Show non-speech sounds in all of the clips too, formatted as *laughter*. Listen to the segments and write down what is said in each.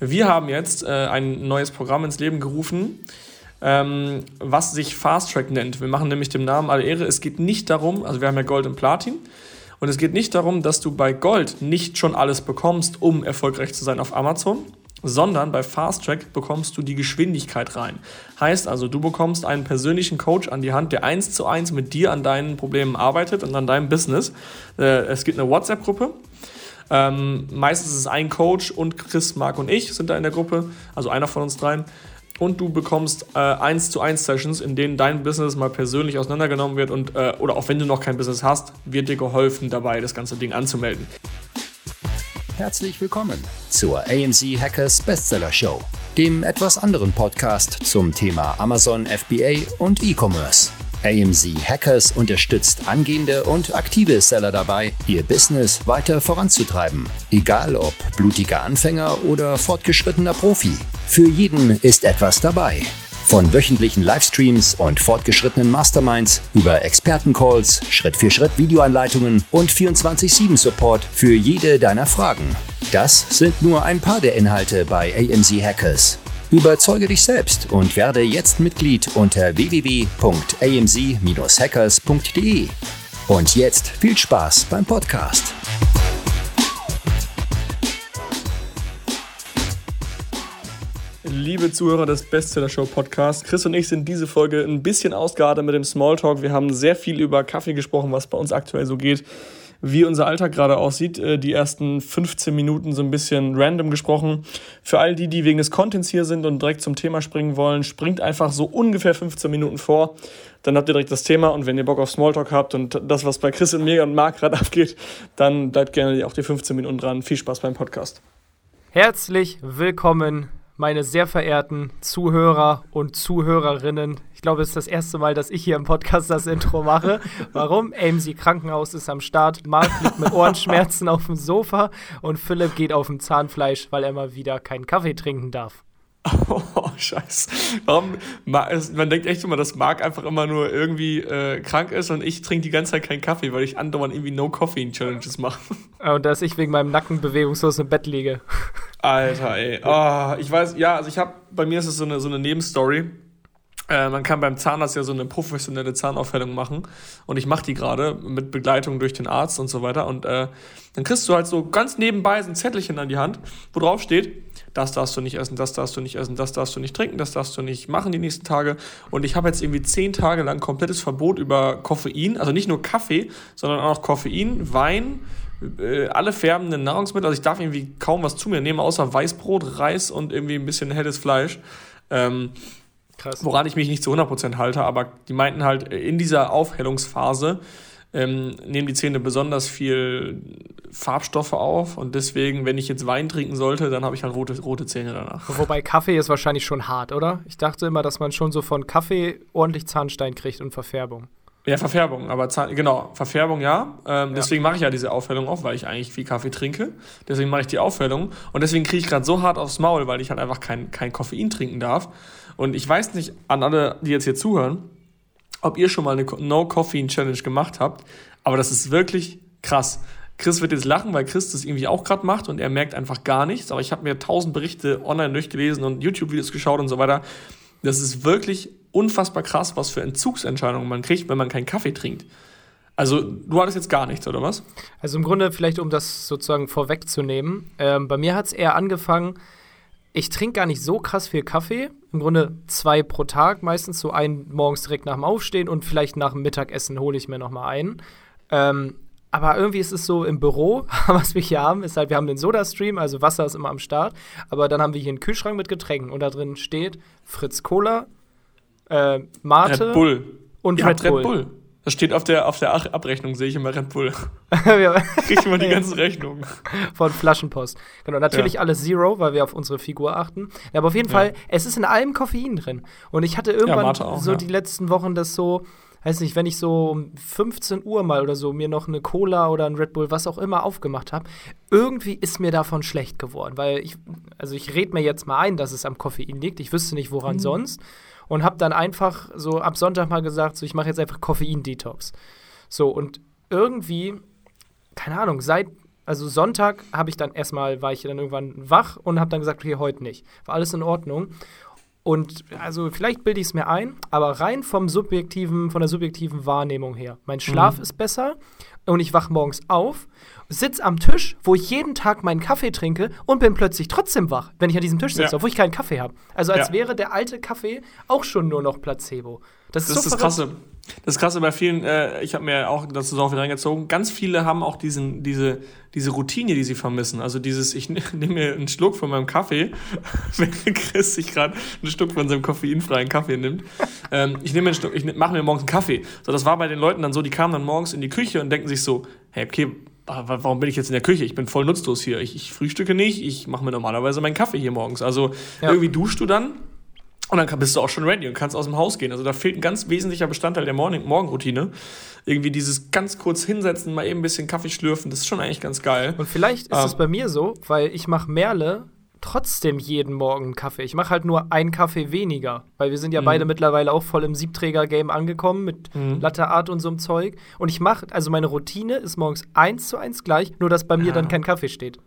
Wir haben jetzt äh, ein neues Programm ins Leben gerufen, ähm, was sich Fast Track nennt. Wir machen nämlich dem Namen alle Ehre. Es geht nicht darum, also wir haben ja Gold und Platin. Und es geht nicht darum, dass du bei Gold nicht schon alles bekommst, um erfolgreich zu sein auf Amazon, sondern bei Fast Track bekommst du die Geschwindigkeit rein. Heißt also, du bekommst einen persönlichen Coach an die Hand, der eins zu eins mit dir an deinen Problemen arbeitet und an deinem Business. Äh, es gibt eine WhatsApp-Gruppe. Ähm, meistens ist es ein Coach und Chris, Marc und ich sind da in der Gruppe, also einer von uns dreien. Und du bekommst äh, 1 zu 1 Sessions, in denen dein Business mal persönlich auseinandergenommen wird und äh, oder auch wenn du noch kein Business hast, wird dir geholfen dabei, das ganze Ding anzumelden. Herzlich willkommen zur AMZ Hackers Bestseller Show, dem etwas anderen Podcast zum Thema Amazon FBA und E-Commerce. AMZ Hackers unterstützt angehende und aktive Seller dabei, ihr Business weiter voranzutreiben, egal ob blutiger Anfänger oder fortgeschrittener Profi. Für jeden ist etwas dabei. Von wöchentlichen Livestreams und fortgeschrittenen Masterminds über Expertencalls, Schritt-für-Schritt Videoanleitungen und 24-7-Support für jede deiner Fragen. Das sind nur ein paar der Inhalte bei AMZ Hackers. Überzeuge dich selbst und werde jetzt Mitglied unter www.amz-hackers.de. Und jetzt viel Spaß beim Podcast. Liebe Zuhörer des Bestseller Show Podcast, Chris und ich sind diese Folge ein bisschen ausgeadert mit dem Smalltalk. Wir haben sehr viel über Kaffee gesprochen, was bei uns aktuell so geht, wie unser Alltag gerade aussieht. Äh, die ersten 15 Minuten so ein bisschen random gesprochen. Für all die, die wegen des Contents hier sind und direkt zum Thema springen wollen, springt einfach so ungefähr 15 Minuten vor. Dann habt ihr direkt das Thema und wenn ihr Bock auf Smalltalk habt und das, was bei Chris und mir und Marc gerade *laughs* abgeht, dann bleibt gerne auch die 15 Minuten dran. Viel Spaß beim Podcast. Herzlich willkommen meine sehr verehrten Zuhörer und Zuhörerinnen. Ich glaube, es ist das erste Mal, dass ich hier im Podcast das Intro mache. Warum? AMC Krankenhaus ist am Start. Marc liegt mit Ohrenschmerzen auf dem Sofa und Philipp geht auf dem Zahnfleisch, weil er mal wieder keinen Kaffee trinken darf. *laughs* Oh, scheiße. Warum? Man denkt echt immer, dass Marc einfach immer nur irgendwie äh, krank ist und ich trinke die ganze Zeit keinen Kaffee, weil ich andauernd irgendwie No-Coffee-Challenges mache. Und dass ich wegen meinem Nacken bewegungslos im Bett liege. Alter, ey. Oh, ich weiß, ja, also ich habe, bei mir ist es so eine, so eine Nebenstory. Äh, man kann beim Zahnarzt ja so eine professionelle Zahnaufhellung machen. Und ich mache die gerade mit Begleitung durch den Arzt und so weiter. Und äh, dann kriegst du halt so ganz nebenbei so ein Zettelchen an die Hand, wo drauf steht, das darfst du nicht essen, das darfst du nicht essen, das darfst du nicht trinken, das darfst du nicht machen die nächsten Tage. Und ich habe jetzt irgendwie zehn Tage lang komplettes Verbot über Koffein, also nicht nur Kaffee, sondern auch Koffein, Wein, äh, alle färbenden Nahrungsmittel. Also ich darf irgendwie kaum was zu mir nehmen, außer Weißbrot, Reis und irgendwie ein bisschen helles Fleisch. Ähm, Krass. Woran ich mich nicht zu 100% halte, aber die meinten halt, in dieser Aufhellungsphase ähm, nehmen die Zähne besonders viel Farbstoffe auf und deswegen, wenn ich jetzt Wein trinken sollte, dann habe ich halt rote, rote Zähne danach. *laughs* Wobei Kaffee ist wahrscheinlich schon hart, oder? Ich dachte immer, dass man schon so von Kaffee ordentlich Zahnstein kriegt und Verfärbung. Ja, Verfärbung, aber Zahn, genau, Verfärbung ja. Ähm, ja. Deswegen mache ich ja diese Aufhellung auch, weil ich eigentlich viel Kaffee trinke. Deswegen mache ich die Aufhellung und deswegen kriege ich gerade so hart aufs Maul, weil ich halt einfach kein, kein Koffein trinken darf. Und ich weiß nicht an alle, die jetzt hier zuhören, ob ihr schon mal eine No-Coffein-Challenge gemacht habt, aber das ist wirklich krass. Chris wird jetzt lachen, weil Chris das irgendwie auch gerade macht und er merkt einfach gar nichts. Aber ich habe mir tausend Berichte online durchgelesen und YouTube-Videos geschaut und so weiter. Das ist wirklich unfassbar krass, was für Entzugsentscheidungen man kriegt, wenn man keinen Kaffee trinkt. Also, du hattest jetzt gar nichts, oder was? Also, im Grunde, vielleicht um das sozusagen vorwegzunehmen, ähm, bei mir hat es eher angefangen, ich trinke gar nicht so krass viel Kaffee. Im Grunde zwei pro Tag, meistens so einen morgens direkt nach dem Aufstehen und vielleicht nach dem Mittagessen hole ich mir noch mal einen. Ähm, aber irgendwie ist es so im Büro, *laughs* was wir hier haben, ist halt, wir haben den Soda-Stream, also Wasser ist immer am Start, aber dann haben wir hier einen Kühlschrank mit Getränken und da drin steht Fritz Cola, äh, Mate Red Bull. und Red, Red Bull. Bull. Das steht auf der, auf der Abrechnung, sehe ich immer Red Bull. *laughs* *laughs* Kriege ich immer die ganzen Rechnungen. Von Flaschenpost. Genau, natürlich ja. alles Zero, weil wir auf unsere Figur achten. Ja, aber auf jeden ja. Fall, es ist in allem Koffein drin. Und ich hatte irgendwann auch, so die letzten Wochen das so, weiß nicht, wenn ich so um 15 Uhr mal oder so mir noch eine Cola oder ein Red Bull, was auch immer aufgemacht habe, irgendwie ist mir davon schlecht geworden. Weil ich, also ich rede mir jetzt mal ein, dass es am Koffein liegt. Ich wüsste nicht, woran mhm. sonst und habe dann einfach so ab Sonntag mal gesagt, so ich mache jetzt einfach Koffein-Detox. So und irgendwie, keine Ahnung, seit Also Sonntag habe ich dann erstmal, war ich dann irgendwann wach und habe dann gesagt, okay, heute nicht. War alles in Ordnung. Und also vielleicht bilde ich es mir ein, aber rein vom subjektiven, von der subjektiven Wahrnehmung her. Mein Schlaf mhm. ist besser und ich wache morgens auf, sitze am Tisch, wo ich jeden Tag meinen Kaffee trinke und bin plötzlich trotzdem wach, wenn ich an diesem Tisch sitze, ja. obwohl ich keinen Kaffee habe. Also als ja. wäre der alte Kaffee auch schon nur noch Placebo. Das ist, das so ist das Krasse. Das ist krasse bei vielen, äh, ich habe mir auch dazu auch wieder reingezogen, ganz viele haben auch diesen, diese, diese Routine, die sie vermissen. Also dieses, ich *laughs* nehme mir einen Schluck von meinem Kaffee, *laughs* wenn Chris sich gerade einen Schluck von seinem koffeinfreien Kaffee nimmt. ähm, ich nehme einen Schluck, ich mache mir morgens einen Kaffee. So, das war bei den Leuten dann so, die kamen dann morgens in die Küche und denken sich so, hey, okay, warum bin ich jetzt in der Küche? Ich bin voll nutzlos hier. Ich, ich frühstücke nicht, ich mache mir normalerweise meinen Kaffee hier morgens. Also ja. irgendwie duschst du dann und dann bist du auch schon ready und kannst aus dem Haus gehen. Also da fehlt ein ganz wesentlicher Bestandteil der Morning Morgenroutine. Irgendwie dieses ganz kurz hinsetzen, mal eben ein bisschen Kaffee schlürfen, das ist schon eigentlich ganz geil. Und vielleicht ist es ähm, bei mir so, weil ich mache Merle trotzdem jeden Morgen Kaffee. Ich mache halt nur einen Kaffee weniger, weil wir sind ja mhm. beide mittlerweile auch voll im Siebträger-Game angekommen mit mhm. Latte Art und so einem Zeug. Und ich mache, also meine Routine ist morgens eins zu eins gleich, nur dass bei mir dann kein Kaffee steht.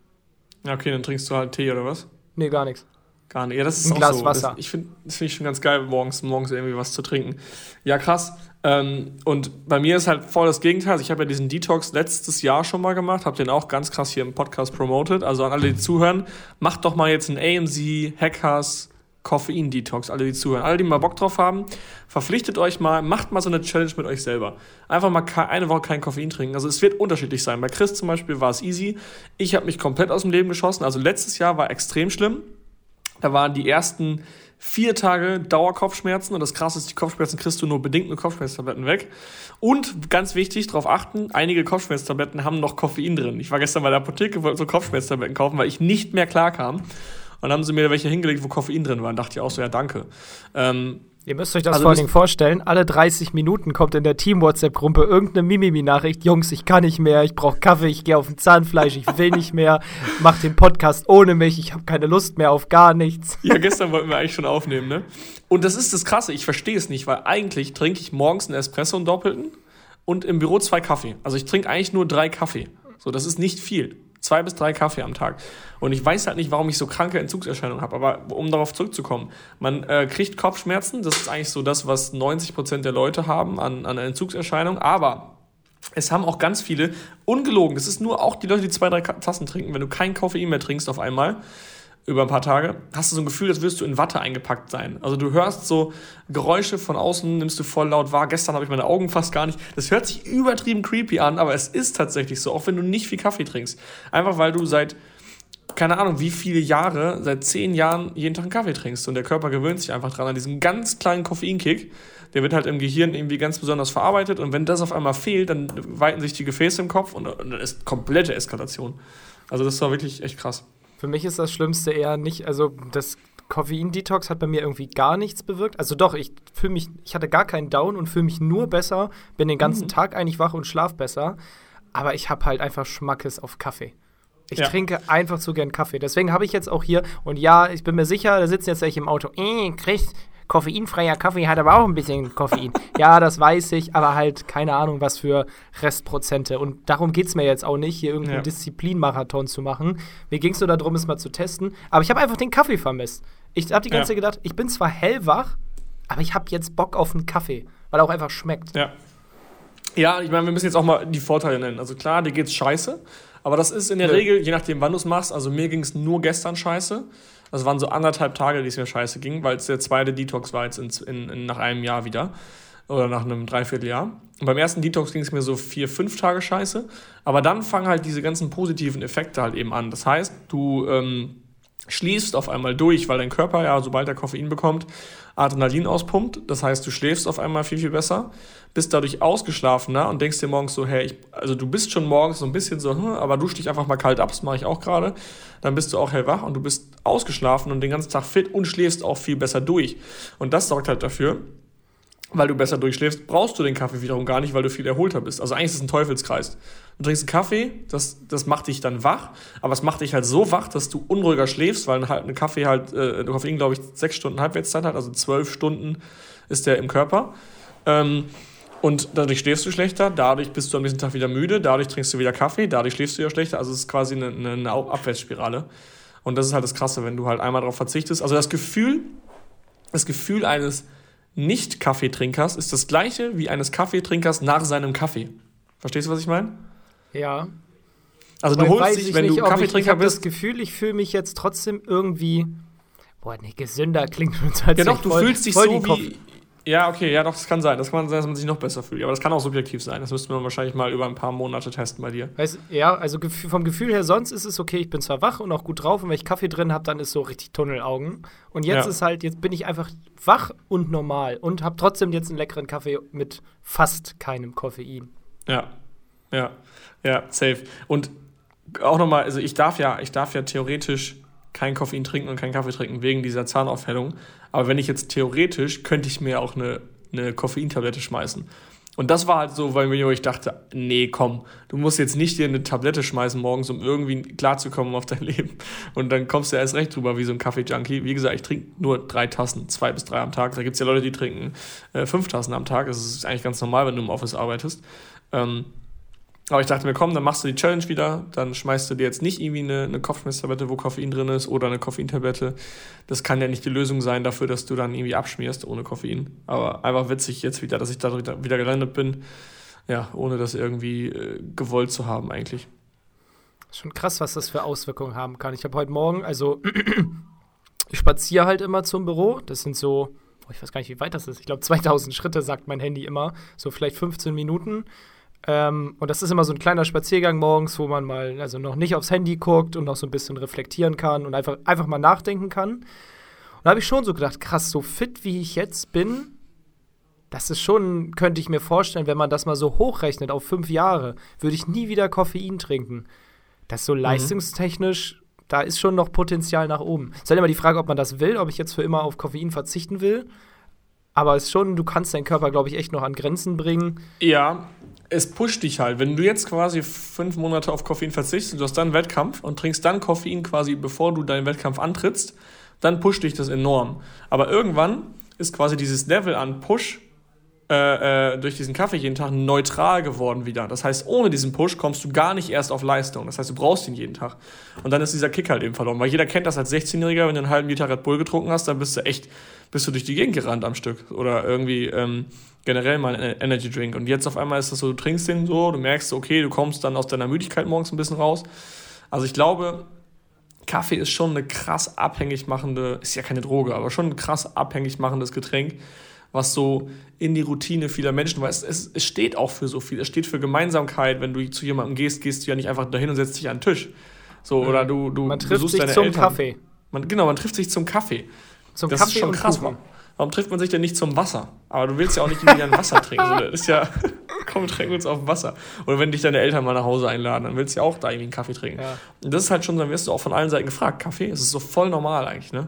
Ja, okay, dann trinkst du halt Tee oder was? Nee, gar nichts. Gar nicht. Ja, das ist ein Glas so. Wasser. Das, ich finde, das finde ich schon ganz geil, morgens, morgens irgendwie was zu trinken. Ja, krass. Ähm, und bei mir ist halt voll das Gegenteil. Also ich habe ja diesen Detox letztes Jahr schon mal gemacht, habe den auch ganz krass hier im Podcast promoted. Also an alle, die zuhören, macht doch mal jetzt einen AMC Hackers Koffein-Detox, alle, die zuhören. Alle, die mal Bock drauf haben, verpflichtet euch mal, macht mal so eine Challenge mit euch selber. Einfach mal eine Woche kein Koffein trinken. Also es wird unterschiedlich sein. Bei Chris zum Beispiel war es easy. Ich habe mich komplett aus dem Leben geschossen. Also letztes Jahr war extrem schlimm. Da waren die ersten vier Tage Dauerkopfschmerzen und das krasse ist, die Kopfschmerzen kriegst du nur bedingt mit Kopfschmerztabletten weg. Und ganz wichtig, darauf achten, einige Kopfschmerztabletten haben noch Koffein drin. Ich war gestern bei der Apotheke, wollte so Kopfschmerztabletten kaufen, weil ich nicht mehr klar kam. Und dann haben sie mir welche hingelegt, wo Koffein drin war. Und dachte ich auch so, ja, danke. Ähm, Ihr müsst euch das also vor allen Dingen vorstellen, alle 30 Minuten kommt in der Team-WhatsApp-Gruppe irgendeine Mimimi-Nachricht, Jungs, ich kann nicht mehr, ich brauche Kaffee, ich gehe auf ein Zahnfleisch, ich will nicht mehr, *laughs* mach den Podcast ohne mich, ich habe keine Lust mehr auf gar nichts. Ja, gestern wollten wir eigentlich schon aufnehmen, ne? Und das ist das Krasse, ich verstehe es nicht, weil eigentlich trinke ich morgens einen Espresso, einen doppelten und im Büro zwei Kaffee. Also ich trinke eigentlich nur drei Kaffee. So, das ist nicht viel. Zwei bis drei Kaffee am Tag. Und ich weiß halt nicht, warum ich so kranke Entzugserscheinungen habe. Aber um darauf zurückzukommen, man äh, kriegt Kopfschmerzen. Das ist eigentlich so das, was 90 Prozent der Leute haben an, an Entzugserscheinungen. Aber es haben auch ganz viele, ungelogen, das ist nur auch die Leute, die zwei, drei Tassen trinken. Wenn du kein Koffein mehr trinkst auf einmal, über ein paar Tage, hast du so ein Gefühl, als würdest du in Watte eingepackt sein. Also du hörst so Geräusche von außen, nimmst du voll laut wahr. Gestern habe ich meine Augen fast gar nicht. Das hört sich übertrieben creepy an, aber es ist tatsächlich so, auch wenn du nicht viel Kaffee trinkst. Einfach weil du seit, keine Ahnung, wie viele Jahre, seit zehn Jahren jeden Tag einen Kaffee trinkst. Und der Körper gewöhnt sich einfach dran an diesen ganz kleinen Koffeinkick. Der wird halt im Gehirn irgendwie ganz besonders verarbeitet. Und wenn das auf einmal fehlt, dann weiten sich die Gefäße im Kopf und dann ist komplette Eskalation. Also das war wirklich echt krass. Für mich ist das Schlimmste eher nicht, also das Koffein-Detox hat bei mir irgendwie gar nichts bewirkt. Also doch, ich fühle mich, ich hatte gar keinen Down und fühle mich nur besser, bin den ganzen mhm. Tag eigentlich wach und schlaf besser. Aber ich habe halt einfach Schmackes auf Kaffee. Ich ja. trinke einfach zu gern Kaffee. Deswegen habe ich jetzt auch hier, und ja, ich bin mir sicher, da sitzen jetzt welche im Auto. Äh, Chris, koffeinfreier Kaffee hat aber auch ein bisschen Koffein. ja, das weiß ich, aber halt keine Ahnung, was für Restprozente. Und darum geht es mir jetzt auch nicht, hier irgendeinen ja. Disziplinmarathon zu machen. Mir ging es nur darum, es mal zu testen. Aber ich habe einfach den Kaffee vermisst. Ich habe die ganze ja. Zeit gedacht, ich bin zwar hellwach, aber ich habe jetzt Bock auf einen Kaffee, weil er auch einfach schmeckt. Ja. Ja, ich meine, wir müssen jetzt auch mal die Vorteile nennen. Also klar, dir geht's scheiße, aber das ist in der Nö. Regel, je nachdem, wann du es machst, also mir ging es nur gestern scheiße. Das waren so anderthalb Tage, die es mir scheiße ging, weil es der zweite Detox war jetzt in, in, in, nach einem Jahr wieder. Oder nach einem Dreivierteljahr. Und beim ersten Detox ging es mir so vier, fünf Tage scheiße. Aber dann fangen halt diese ganzen positiven Effekte halt eben an. Das heißt, du ähm, schließt auf einmal durch, weil dein Körper ja, sobald er Koffein bekommt, Adrenalin auspumpt. Das heißt, du schläfst auf einmal viel, viel besser, bist dadurch ausgeschlafener und denkst dir morgens so, hey, ich, also du bist schon morgens so ein bisschen so, hm, aber dusch dich einfach mal kalt ab, das mache ich auch gerade. Dann bist du auch hellwach und du bist ausgeschlafen und den ganzen Tag fit und schläfst auch viel besser durch. Und das sorgt halt dafür, weil du besser durchschläfst, brauchst du den Kaffee wiederum gar nicht, weil du viel erholter bist. Also eigentlich ist es ein Teufelskreis. Du trinkst einen Kaffee, das, das macht dich dann wach, aber es macht dich halt so wach, dass du unruhiger schläfst, weil ein Kaffee halt, äh, Koffein, glaube ich, sechs Stunden Halbwertszeit hat, also zwölf Stunden ist der im Körper. Ähm, Und dadurch schläfst du schlechter, dadurch bist du am nächsten Tag wieder müde, dadurch trinkst du wieder Kaffee, dadurch schläfst du ja schlechter. Also es ist quasi eine, eine, eine Abwärtsspirale. Und das ist halt das Krasse, wenn du halt einmal darauf verzichtest. Also das Gefühl, das Gefühl eines Nicht-Kaffeetrinkers ist das gleiche wie eines Kaffeetrinkers nach seinem Kaffee. Verstehst du, was ich meine? Ja. Also du holst dich, wenn nicht, du Kaffeetrinker ich, ich bist. das Gefühl, ich fühle mich jetzt trotzdem irgendwie. Boah, nee, gesünder klingt schon so als Ja, doch, ich du fühlst dich so wie. Ja, okay, ja, doch, das kann sein. Das kann sein, dass man sich noch besser fühlt. Aber das kann auch subjektiv sein. Das müsste man wahrscheinlich mal über ein paar Monate testen bei dir. Weißt, ja, also vom Gefühl her, sonst ist es okay, ich bin zwar wach und auch gut drauf und wenn ich Kaffee drin habe, dann ist so richtig Tunnelaugen. Und jetzt Ja. ist halt, jetzt bin ich einfach wach und normal und habe trotzdem jetzt einen leckeren Kaffee mit fast keinem Koffein. Ja, ja, ja, safe. Und auch nochmal, also ich darf ja, ich darf ja theoretisch kein Koffein trinken und keinen Kaffee trinken wegen dieser Zahnaufhellung. Aber wenn ich jetzt theoretisch, könnte ich mir auch eine, eine Koffeintablette schmeißen. Und das war halt so, weil ich dachte, nee, komm, du musst jetzt nicht dir eine Tablette schmeißen morgens, um irgendwie klarzukommen auf dein *laughs* Leben. Und dann kommst du erst recht drüber wie so ein Kaffee-Junkie. Wie gesagt, ich trinke nur drei Tassen, zwei bis drei am Tag. Da gibt es ja Leute, die trinken äh, fünf Tassen am Tag. Das ist eigentlich ganz normal, wenn du im Office arbeitest. Ähm, aber ich dachte mir, komm, dann machst du die Challenge wieder, dann schmeißt du dir jetzt nicht irgendwie eine, eine Kopfschmerztablette, wo Koffein drin ist, oder eine Koffeintablette. Das kann ja nicht die Lösung sein dafür, dass du dann irgendwie abschmierst ohne Koffein. Aber einfach witzig jetzt wieder, dass ich da wieder gelandet bin, ja, ohne das irgendwie äh, gewollt zu haben eigentlich. Schon krass, was das für Auswirkungen haben kann. Ich habe heute Morgen, also *clears throat* ich spaziere halt immer zum Büro. Das sind so, oh, ich weiß gar nicht, wie weit das ist. Ich glaube 2000 Schritte, sagt mein Handy immer. So vielleicht 15 Minuten. Ähm, und das ist immer so ein kleiner Spaziergang morgens, wo man mal also noch nicht aufs Handy guckt und noch so ein bisschen reflektieren kann und einfach, einfach mal nachdenken kann. Und da habe ich schon so gedacht, krass, so fit wie ich jetzt bin, das ist schon, könnte ich mir vorstellen, wenn man das mal so hochrechnet auf fünf Jahre, würde ich nie wieder Koffein trinken. Das ist so leistungstechnisch, da ist schon noch Potenzial nach oben. Es ist halt immer die Frage, ob man das will, ob ich jetzt für immer auf Koffein verzichten will. Aber es ist schon, du kannst deinen Körper, glaube ich, echt noch an Grenzen bringen. Ja, es pusht dich halt. Wenn du jetzt quasi fünf Monate auf Koffein verzichtest, du hast dann Wettkampf und trinkst dann Koffein quasi, bevor du deinen Wettkampf antrittst, dann pusht dich das enorm. Aber irgendwann ist quasi dieses Level an Push äh, äh, durch diesen Kaffee jeden Tag neutral geworden wieder. Das heißt, ohne diesen Push kommst du gar nicht erst auf Leistung. Das heißt, du brauchst ihn jeden Tag. Und dann ist dieser Kick halt eben verloren. Weil jeder kennt das als 16-Jähriger, wenn du einen halben Liter Red Bull getrunken hast, dann bist du echt, bist du durch die Gegend gerannt am Stück. Oder irgendwie ähm, generell mal ein Energy Drink. Und jetzt auf einmal ist das so, du trinkst den so, du merkst, okay, du kommst dann aus deiner Müdigkeit morgens ein bisschen raus. Also ich glaube, Kaffee ist schon eine krass abhängig machende, ist ja keine Droge, aber schon ein krass abhängig machendes Getränk, was so in die Routine vieler Menschen, weil es, es, es steht auch für so viel. Es steht für Gemeinsamkeit. Wenn du zu jemandem gehst, gehst du ja nicht einfach dahin und setzt dich an den Tisch. So, oder du, du Man trifft sich zum Eltern. Kaffee. Man, genau, man trifft sich zum Kaffee. Zum Das Kaffee ist schon krass. Kuchen. Warum trifft man sich denn nicht zum Wasser? Aber du willst ja auch nicht wieder ein Wasser trinken. So, das ist ja, *laughs* komm, trink uns auf Wasser. Oder wenn dich deine Eltern mal nach Hause einladen, dann willst du ja auch da irgendwie einen Kaffee trinken. Ja. Und das ist halt schon, dann wirst du auch von allen Seiten gefragt. Kaffee, es ist so voll normal eigentlich, ne?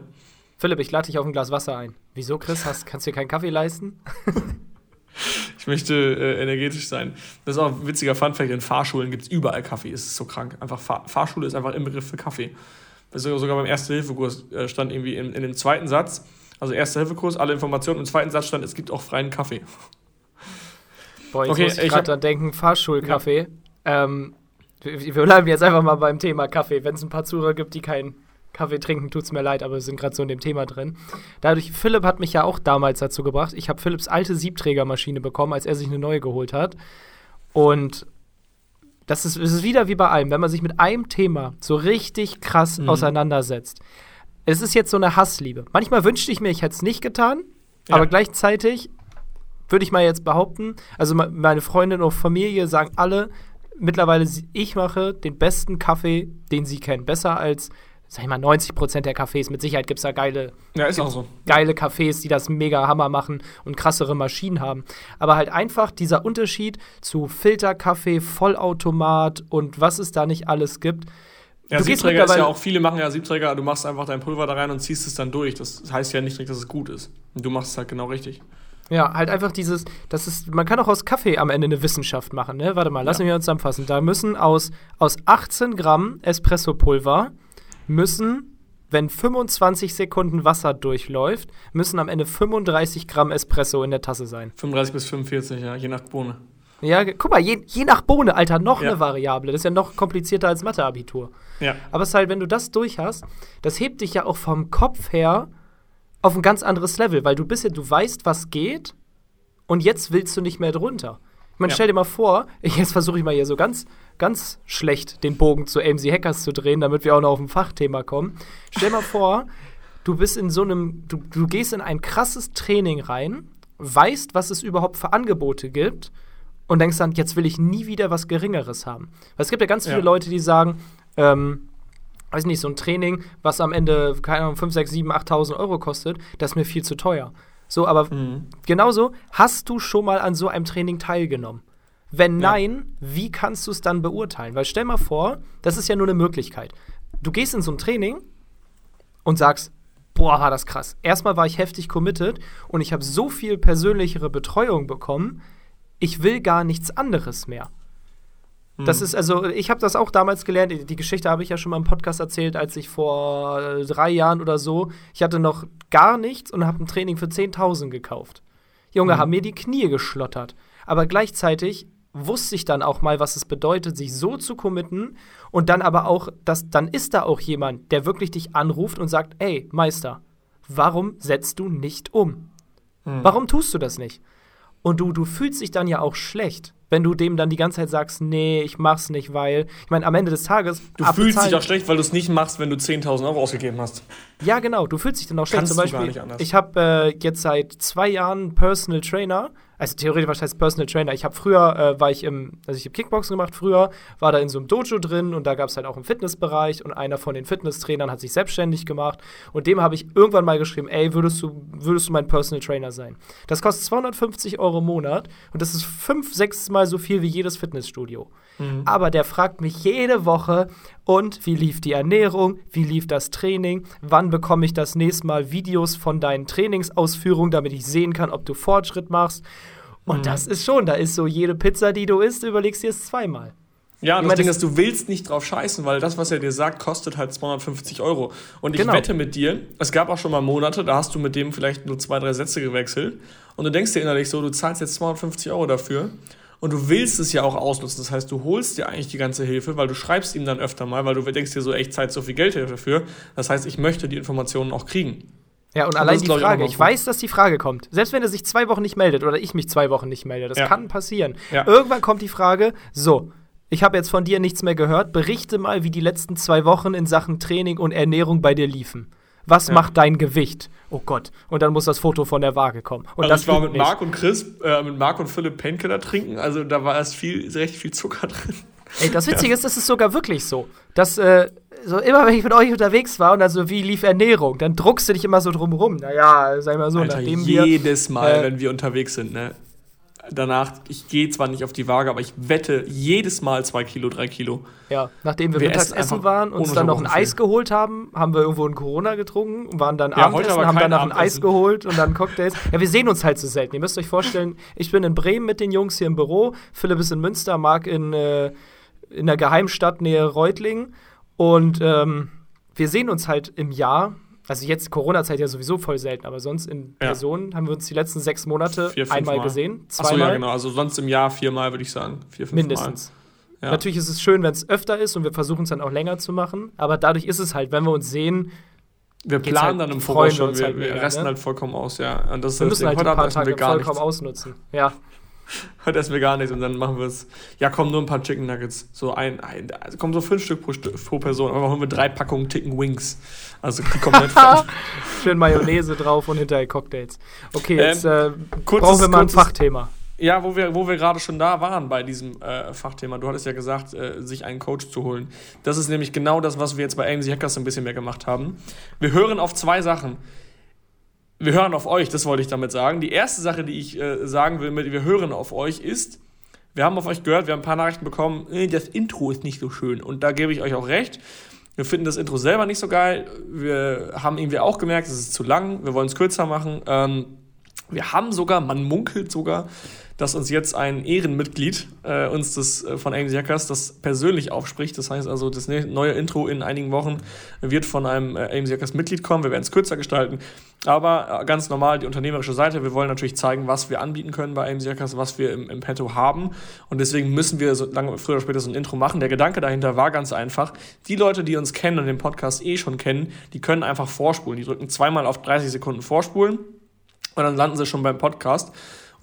Philipp, ich lade dich auf ein Glas Wasser ein. Wieso, Chris? Hast, kannst du dir keinen Kaffee leisten? *laughs* Ich möchte äh, energetisch sein. Das ist auch ein witziger Funfact. In Fahrschulen gibt es überall Kaffee. Es ist so krank. Einfach Fahr Fahrschule ist einfach im Begriff für Kaffee. Sogar beim Erste-Hilfe-Kurs äh, stand irgendwie in, in dem zweiten Satz, also Erste-Hilfe-Kurs, alle Informationen. Im zweiten Satz stand, es gibt auch freien Kaffee. Boah, jetzt Okay, muss ich ich gerade dran denken, Fahrschulkaffee. Ähm, wir, wir bleiben jetzt einfach mal beim Thema Kaffee. Wenn es ein paar Zuhörer gibt, die keinen Kaffee trinken, tut es mir leid, aber wir sind gerade so in dem Thema drin. Dadurch, Philipp hat mich ja auch damals dazu gebracht. Ich habe Philipps alte Siebträgermaschine bekommen, als er sich eine neue geholt hat. Und das ist, ist wieder wie bei allem, wenn man sich mit einem Thema so richtig krass Mhm. auseinandersetzt. Es ist jetzt so eine Hassliebe. Manchmal wünschte ich mir, ich hätte es nicht getan, Ja. aber gleichzeitig würde ich mal jetzt behaupten, also me- meine Freundin und Familie sagen alle, mittlerweile ich mache den besten Kaffee, den sie kennen. Besser als, sag ich mal, 90% der Cafés. Mit Sicherheit gibt es da geile, Ja, ist auch so. geile Cafés, die das mega Hammer machen und krassere Maschinen haben. Aber halt einfach dieser Unterschied zu Filterkaffee, Vollautomat und was es da nicht alles gibt. Ja, Du Siebträger ist ja auch, viele machen ja Siebträger, du machst einfach dein Pulver da rein und ziehst es dann durch. Das heißt ja nicht direkt, dass es gut ist. Du machst es halt genau richtig. Ja, halt einfach dieses, das ist, man kann auch aus Kaffee am Ende eine Wissenschaft machen, ne? Warte mal, lassen Ja. wir uns zusammenfassen. Da müssen aus, aus 18 Gramm Espressopulver müssen wenn 25 Sekunden Wasser durchläuft, müssen am Ende 35 Gramm Espresso in der Tasse sein. 35 bis 45, ja, je nach Bohne. Ja, guck mal, je, je nach Bohne, Alter, noch Ja. eine Variable. Das ist ja noch komplizierter als Matheabitur. Ja. Aber es ist halt, wenn du das durch hast, das hebt dich ja auch vom Kopf her auf ein ganz anderes Level, weil du bist ja, du weißt, was geht und jetzt willst du nicht mehr drunter. Ich meine, Ja. stell dir mal vor, *laughs* jetzt versuche ich mal hier so ganz, ganz schlecht den Bogen zu AMC Hackers zu drehen, damit wir auch noch auf ein Fachthema kommen. Stell dir mal vor, du bist in so einem, du, du gehst in ein krasses Training rein, weißt, was es überhaupt für Angebote gibt und denkst dann, jetzt will ich nie wieder was Geringeres haben. Weil es gibt ja ganz viele Ja. Leute, die sagen, ähm, weiß nicht, so ein Training, was am Ende, keine Ahnung, 5, 6, 7, 8.000 Euro kostet, das ist mir viel zu teuer. So, aber Mhm. genauso, hast du schon mal an so einem Training teilgenommen? Wenn Ja. nein, wie kannst du es dann beurteilen? Weil stell mal vor, das ist ja nur eine Möglichkeit. Du gehst in so ein Training und sagst, boah, war das krass. Erstmal war ich heftig committed und ich habe so viel persönlichere Betreuung bekommen, ich will gar nichts anderes mehr. Das ist also, ich habe das auch damals gelernt. Die- Die Geschichte habe ich ja schon mal im Podcast erzählt, als ich vor äh, drei Jahren oder so, ich hatte noch gar nichts und habe ein Training für 10.000 gekauft. Junge, Mhm. haben mir die Knie geschlottert. Aber gleichzeitig wusste ich dann auch mal, was es bedeutet, sich so zu committen und dann aber auch, dass dann ist da auch jemand, der wirklich dich anruft und sagt, ey, Meister, warum setzt du nicht um? Mhm. Warum tust du das nicht? Und du, du fühlst dich dann ja auch schlecht, wenn du dem dann die ganze Zeit sagst, nee, ich mach's nicht, weil, ich meine, am Ende des Tages. Du fühlst dich auch schlecht, weil du es nicht machst, wenn du 10.000 Euro ausgegeben hast. Ja, genau, du fühlst dich dann auch schlecht. Kannst Zum Beispiel, ich habe äh, jetzt seit zwei Jahren Personal Trainer. Also theoretisch, was heißt Personal Trainer? Ich habe früher, äh, war ich im, also ich habe Kickboxen gemacht früher, war da in so einem Dojo drin und da gab es halt auch einen Fitnessbereich und einer von den Fitnesstrainern hat sich selbstständig gemacht und dem habe ich irgendwann mal geschrieben, ey, würdest du, würdest du mein Personal Trainer sein? Das kostet 250 Euro im Monat und das ist fünf, sechs Mal so viel wie jedes Fitnessstudio. Aber der fragt mich jede Woche, und wie lief die Ernährung, wie lief das Training, wann bekomme ich das nächste Mal Videos von deinen Trainingsausführungen, damit ich sehen kann, ob du Fortschritt machst. Und das ist schon, da ist so jede Pizza, die du isst, überlegst dir es zweimal. Ja, Ich das Ding ist, du willst nicht drauf scheißen, weil das, was er dir sagt, kostet halt 250 Euro. Und ich Genau. wette mit dir, es gab auch schon mal Monate, da hast du mit dem vielleicht nur zwei, drei Sätze gewechselt. Und du denkst dir innerlich so, du zahlst jetzt 250 Euro dafür. Und du willst es ja auch ausnutzen. Das heißt, du holst dir eigentlich die ganze Hilfe, weil du schreibst ihm dann öfter mal, weil du denkst dir so, echt Zeit so viel Geld dafür. Das heißt, ich möchte die Informationen auch kriegen. Ja, und das allein die ich, Frage, ich gut. weiß, dass die Frage kommt. Selbst wenn er sich zwei Wochen nicht meldet oder ich mich zwei Wochen nicht melde, das Ja. kann passieren. Ja. Irgendwann kommt die Frage, so, ich habe jetzt von dir nichts mehr gehört, berichte mal, wie die letzten zwei Wochen in Sachen Training und Ernährung bei dir liefen. Was Ja. macht dein Gewicht? Oh Gott. Und dann muss das Foto von der Waage kommen. Und also das ich war mit. Marc und Chris, äh, mit Marc und Philipp Painkiller trinken, also da war erst viel, recht viel Zucker drin. Ey, das Witzige ist, das ist sogar wirklich so. Dass, äh, so immer wenn ich mit euch unterwegs war und dann so, wie lief Ernährung, dann druckst du dich immer so drumrum. Naja, sag mal so, Alter, nachdem wir. jedes Mal, äh, wenn wir unterwegs sind, ne? Danach, ich gehe zwar nicht auf die Waage, aber ich wette jedes Mal zwei Kilo, drei Kilo. Ja, nachdem wir, Wir mittags essen waren, uns ohne dann noch ein Eis geholt haben, haben wir irgendwo ein Corona getrunken, und waren dann Ja, Abendessen, haben dann noch ein Eis Abendessen. geholt und dann Cocktails. Ja, wir sehen uns halt so selten. Ihr müsst euch vorstellen, ich bin in Bremen mit den Jungs hier im Büro, Philipp ist in Münster, Marc in, äh, in der Geheimstadt nähe Reutlingen und ähm, wir sehen uns halt im Jahr. Also jetzt Corona-Zeit ja sowieso voll selten, aber sonst in Ja. Person haben wir uns die letzten sechs Monate Vier, einmal Mal. gesehen, Achso, zweimal. ja, genau. Also sonst im Jahr viermal, würde ich sagen. Vier, fünf Mindestens. Mal. Ja. Natürlich ist es schön, wenn es öfter ist und wir versuchen es dann auch länger zu machen. Aber dadurch ist es halt, wenn wir uns sehen, Wir planen halt- dann im Voraus wir schon. Wir, halt wir mega, resten ne? halt vollkommen aus, ja. Und das ist wir müssen halt Heute paar Tage wir gar vollkommen ausnutzen. Ja. *laughs* Heute essen wir gar nichts und dann machen wir es. Ja, kommen nur ein paar Chicken Nuggets. So ein, ein also kommen so fünf Stück pro, pro Person. Aber holen wir drei Packungen Chicken Wings. Also die komplett fett. *laughs* Schön Mayonnaise drauf und hinterher Cocktails. Okay, jetzt äh, kurzes- brauchen wir mal ein kurzes- Fachthema. Ja, wo wir, wo wir gerade schon da waren bei diesem äh, Fachthema. Du hattest ja gesagt, äh, sich einen Coach zu holen. Das ist nämlich genau das, was wir jetzt bei AMC Hackers ein bisschen mehr gemacht haben. Wir hören auf zwei Sachen. Wir hören auf euch, das wollte ich damit sagen. Die erste Sache, die ich äh, sagen will mit wir hören auf euch ist, wir haben auf euch gehört, wir haben ein paar Nachrichten bekommen, äh, das Intro ist nicht so schön. Und da gebe ich euch auch recht. Wir finden das Intro selber nicht so geil. Wir haben irgendwie auch gemerkt, es ist zu lang. Wir wollen es kürzer machen. Ähm, wir haben sogar, man munkelt sogar, dass uns jetzt ein Ehrenmitglied äh, uns das äh, von AMC Hackers das persönlich aufspricht. Das heißt also, das ne-, neue Intro in einigen Wochen wird von einem äh, AMC Hackers Mitglied kommen. Wir werden es kürzer gestalten. Aber äh, ganz normal die unternehmerische Seite. Wir wollen natürlich zeigen, was wir anbieten können bei AMC Hackers, was wir im, im Petto haben. Und deswegen müssen wir so lange früher oder später so ein Intro machen. Der Gedanke dahinter war ganz einfach. Die Leute, die uns kennen und den Podcast eh schon kennen, die können einfach vorspulen. Die drücken zweimal auf 30 Sekunden vorspulen und dann landen sie schon beim Podcast.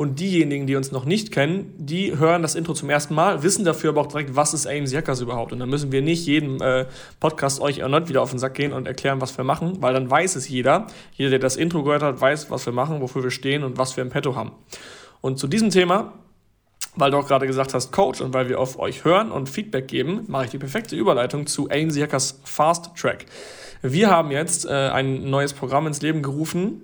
Und diejenigen, die uns noch nicht kennen, die hören das Intro zum ersten Mal, wissen dafür aber auch direkt, was ist AIMS Jackers überhaupt. Und dann müssen wir nicht jeden äh, Podcast euch erneut wieder auf den Sack gehen und erklären, was wir machen, weil dann weiß es jeder. Jeder, der das Intro gehört hat, weiß, was wir machen, wofür wir stehen und was wir im Petto haben. Und zu diesem Thema weil du auch gerade gesagt hast, Coach, und weil wir auf euch hören und Feedback geben, mache ich die perfekte Überleitung zu AIMS Hackers Fast Track. Wir haben jetzt äh, ein neues Programm ins Leben gerufen,